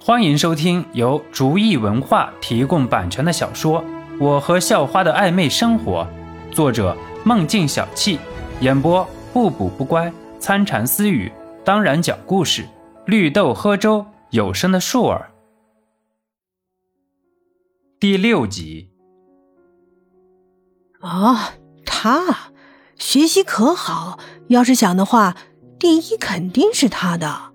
欢迎收听由竹意文化提供版权的小说《我和校花的暧昧生活》，作者梦境小憩，演播不补不乖、参禅私语，当然讲故事，绿豆喝粥，有声的树儿。第六集。哦，他学习可好，要是想的话，第一肯定是他的。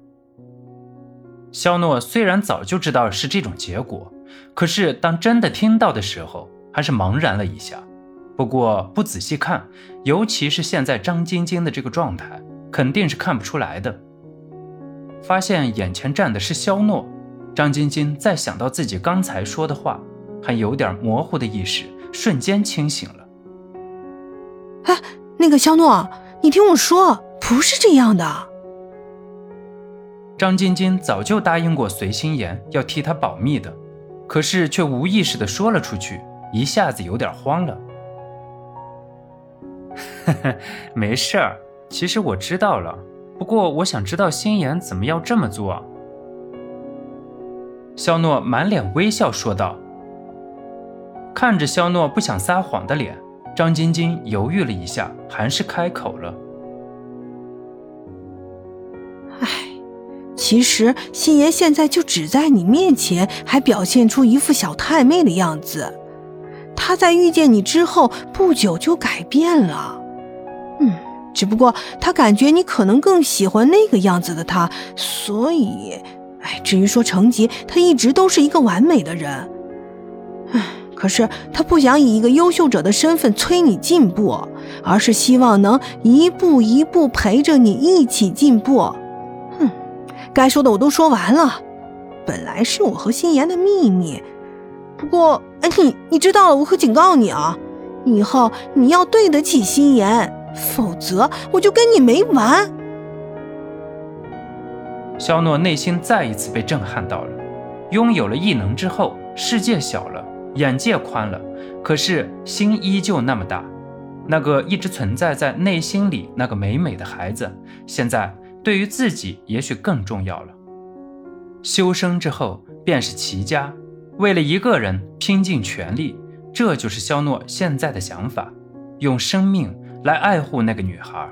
肖诺虽然早就知道是这种结果，可是当真的听到的时候，还是茫然了一下。不过不仔细看，尤其是现在张晶晶的这个状态，肯定是看不出来的。发现眼前站的是肖诺，张晶晶再想到自己刚才说的话，还有点模糊的意识瞬间清醒了。哎，那个肖诺，你听我说，不是这样的。张晶晶早就答应过随心言要替她保密的，可是却无意识的说了出去，一下子有点慌了。呵呵，没事儿，其实我知道了，不过我想知道心言怎么要这么做。肖诺满脸微笑说道。看着肖诺不想撒谎的脸，张晶晶犹豫了一下，还是开口了。其实心妍现在就只在你面前，还表现出一副小太妹的样子。她在遇见你之后不久就改变了，嗯，只不过她感觉你可能更喜欢那个样子的她，所以，哎，至于说成绩，她一直都是一个完美的人。唉，可是他不想以一个优秀者的身份催你进步，而是希望能一步一步陪着你一起进步。该说的我都说完了，本来是我和心妍的秘密，不过，哎，你你知道了，我可警告你啊，以后你要对得起心妍，否则我就跟你没完。肖诺内心再一次被震撼到了，拥有了异能之后，世界小了，眼界宽了，可是心依旧那么大，那个一直存在在内心里那个美美的孩子，现在。对于自己也许更重要了。修生之后便是齐家，为了一个人拼尽全力，这就是肖诺现在的想法，用生命来爱护那个女孩。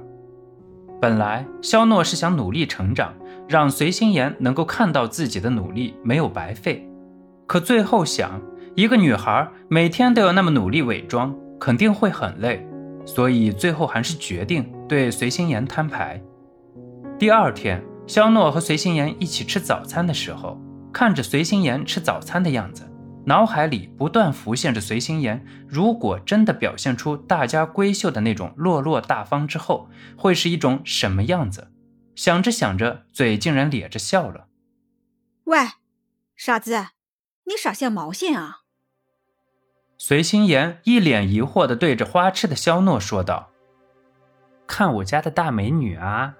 本来肖诺是想努力成长，让随心言能够看到自己的努力没有白费，可最后想，一个女孩每天都要那么努力伪装，肯定会很累，所以最后还是决定对随心言摊牌。第二天，肖诺和随心妍一起吃早餐的时候，看着随心妍吃早餐的样子，脑海里不断浮现着随心妍如果真的表现出大家闺秀的那种落落大方之后，会是一种什么样子。想着想着，嘴竟然咧着笑了。喂，傻子，你傻像毛线啊！随心妍一脸疑惑地对着花痴的肖诺说道：“看我家的大美女啊！”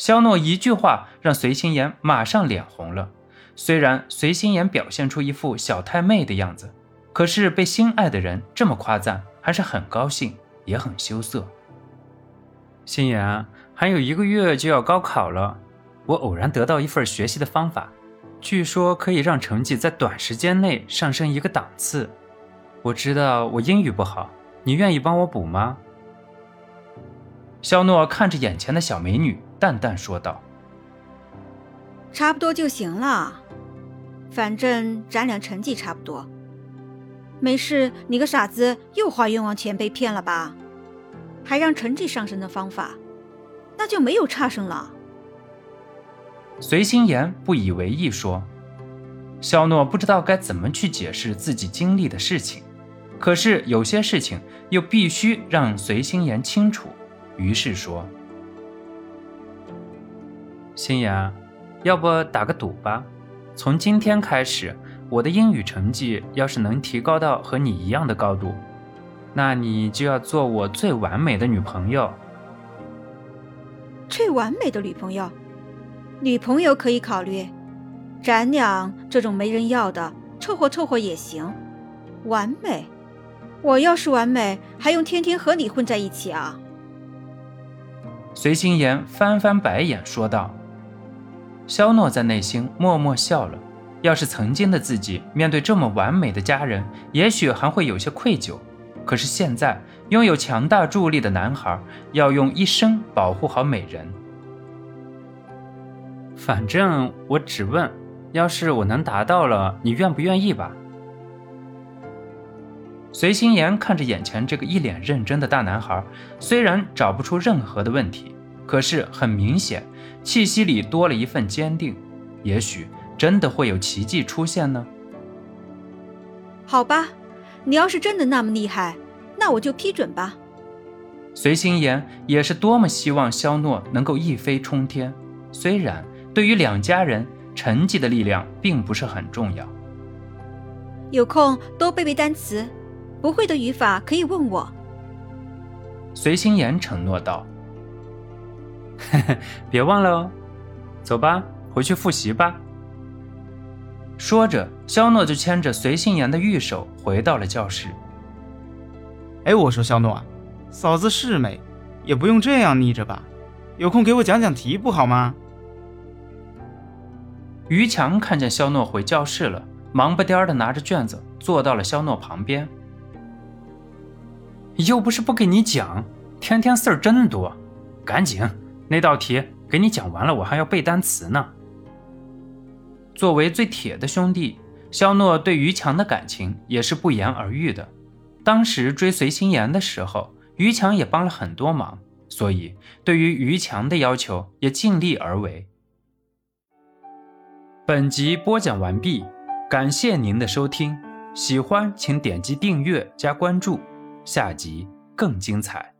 肖诺一句话让随心言马上脸红了。虽然随心言表现出一副小太妹的样子，可是被心爱的人这么夸赞，还是很高兴，也很羞涩。心言，还有一个月就要高考了，我偶然得到一份学习的方法，据说可以让成绩在短时间内上升一个档次。我知道我英语不好，你愿意帮我补吗？肖诺看着眼前的小美女。淡淡说道：“差不多就行了，反正咱俩成绩差不多。没事，你个傻子又花冤枉钱被骗了吧？还让成绩上升的方法，那就没有差生了。”随心言不以为意说：“肖诺不知道该怎么去解释自己经历的事情，可是有些事情又必须让随心言清楚，于是说。”心妍，要不打个赌吧？从今天开始，我的英语成绩要是能提高到和你一样的高度，那你就要做我最完美的女朋友。最完美的女朋友，女朋友可以考虑，咱俩这种没人要的，凑合凑合也行。完美，我要是完美，还用天天和你混在一起啊？随心言翻翻白眼说道。肖诺在内心默默笑了。要是曾经的自己面对这么完美的家人，也许还会有些愧疚。可是现在，拥有强大助力的男孩要用一生保护好美人。反正我只问，要是我能达到了，你愿不愿意吧？随心言看着眼前这个一脸认真的大男孩，虽然找不出任何的问题，可是很明显，气息里多了一份坚定。也许真的会有奇迹出现呢。好吧，你要是真的那么厉害，那我就批准吧。随心言也是多么希望肖诺能够一飞冲天，虽然对于两家人，成绩的力量并不是很重要。有空多背背单词。不会的语法可以问我。随心言承诺道：“ 别忘了哦，走吧，回去复习吧。”说着，肖诺就牵着随心言的玉手回到了教室。哎，我说肖诺，嫂子是美，也不用这样逆着吧？有空给我讲讲题不好吗？于强看见肖诺回教室了，忙不颠的拿着卷子坐到了肖诺旁边。又不是不给你讲，天天事儿真多，赶紧那道题给你讲完了，我还要背单词呢。作为最铁的兄弟，肖诺对于强的感情也是不言而喻的。当时追随心妍的时候，于强也帮了很多忙，所以对于于强的要求也尽力而为。本集播讲完毕，感谢您的收听，喜欢请点击订阅加关注。下集更精彩。